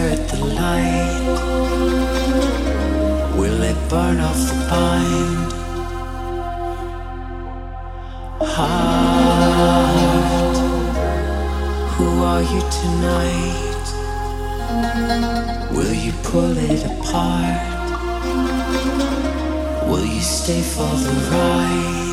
stare at the light? Will it burn off the pine? Heart, who are you tonight? Will you pull it apart? Will you stay for the ride?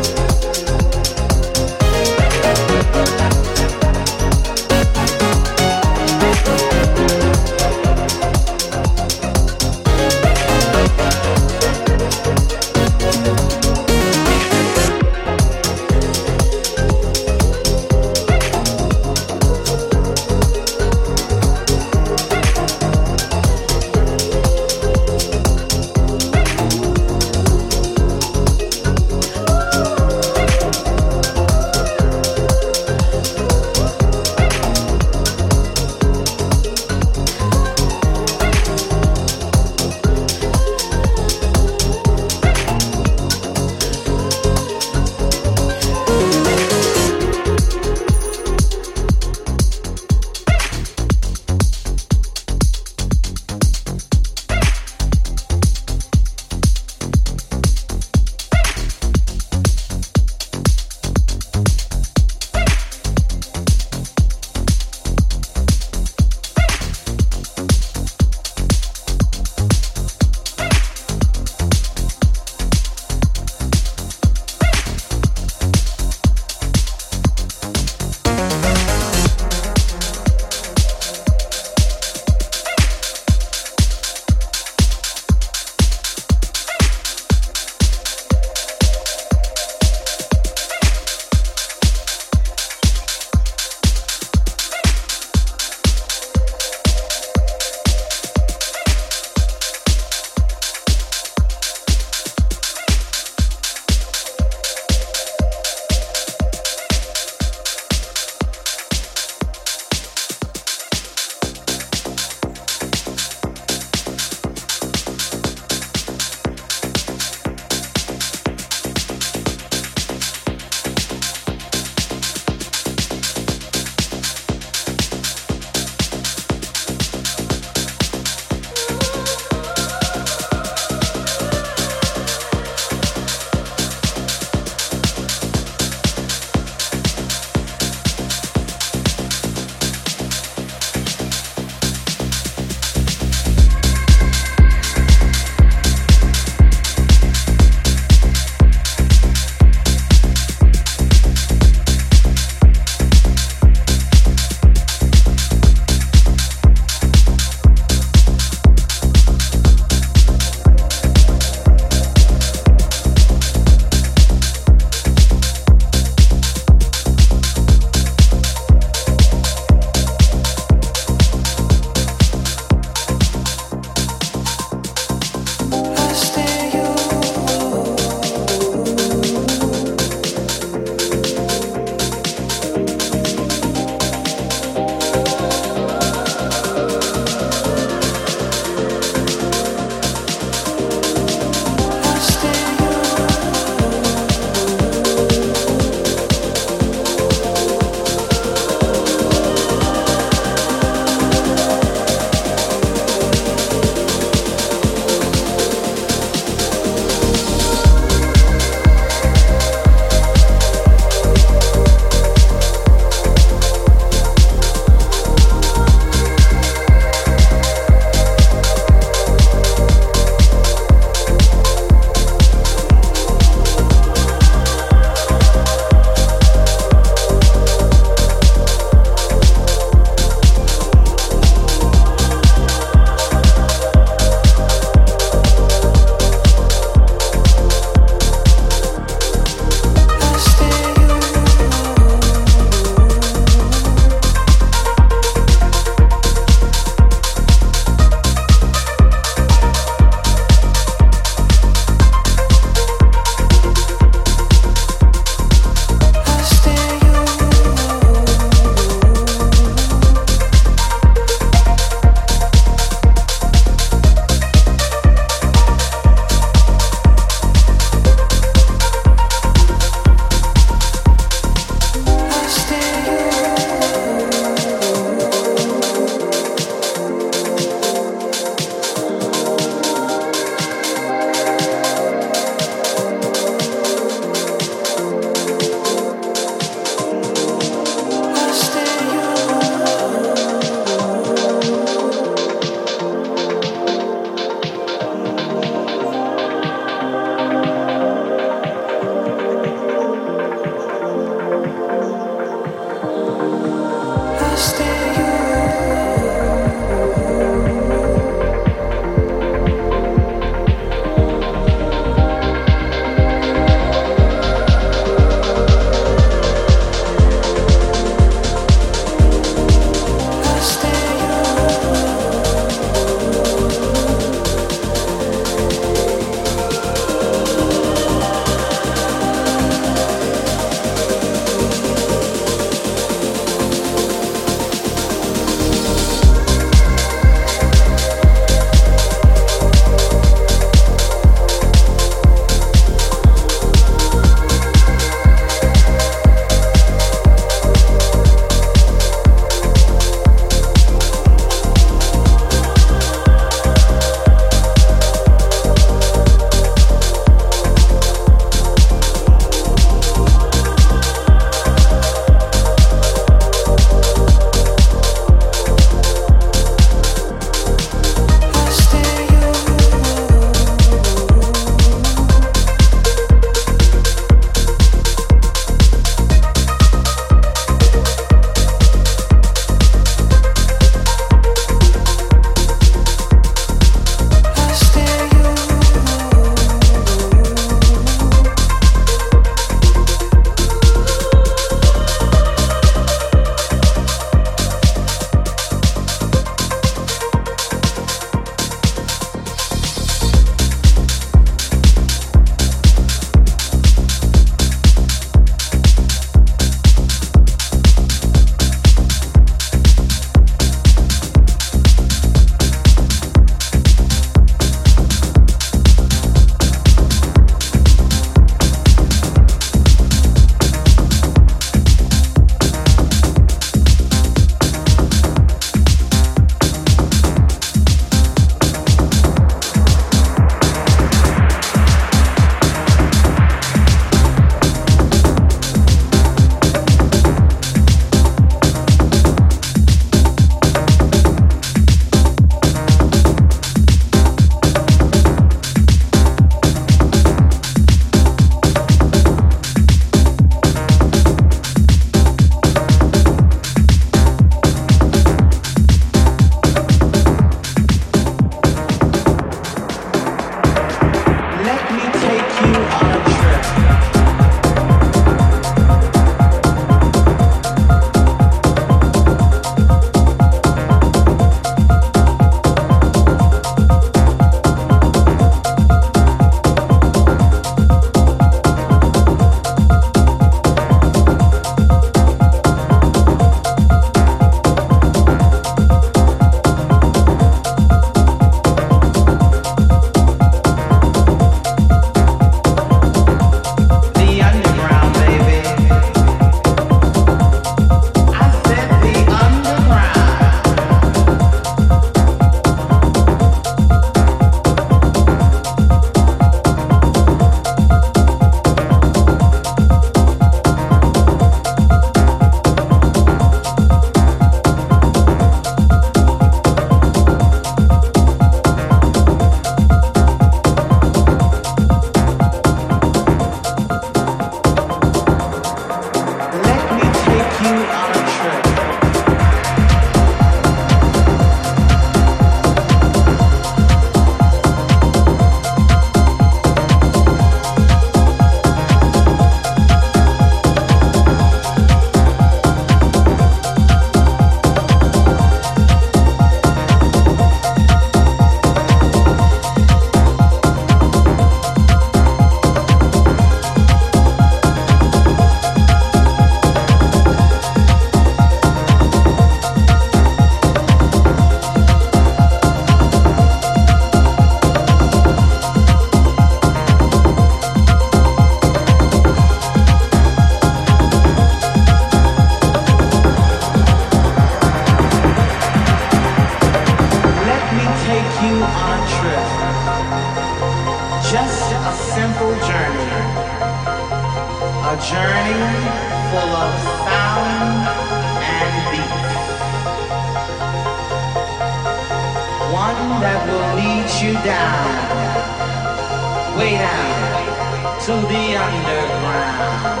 Down to the underground.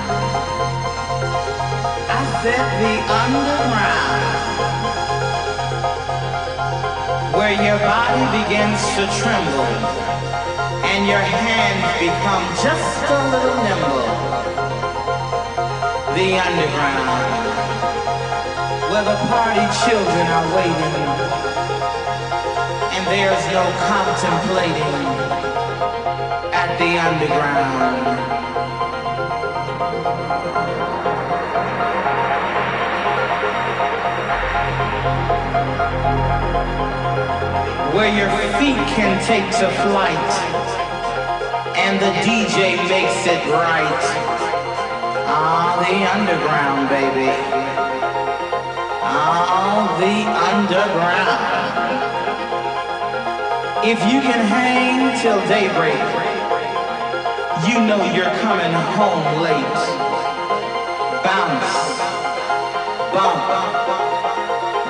I said the underground, where your body begins to tremble and your hands become just a little nimble the underground, where the party children are waiting, and there's no contemplating at the underground. Where your feet can take to flight, and the DJ makes it right. Ah, the underground, baby. Ah, the underground. If you can hang till daybreak, you know you're coming home late. Bounce, bump,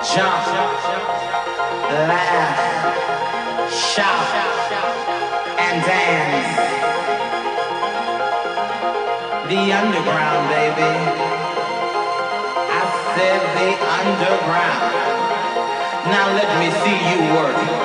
jump, laugh, shout, and dance the underground, baby. I said the underground. Now let me see you work.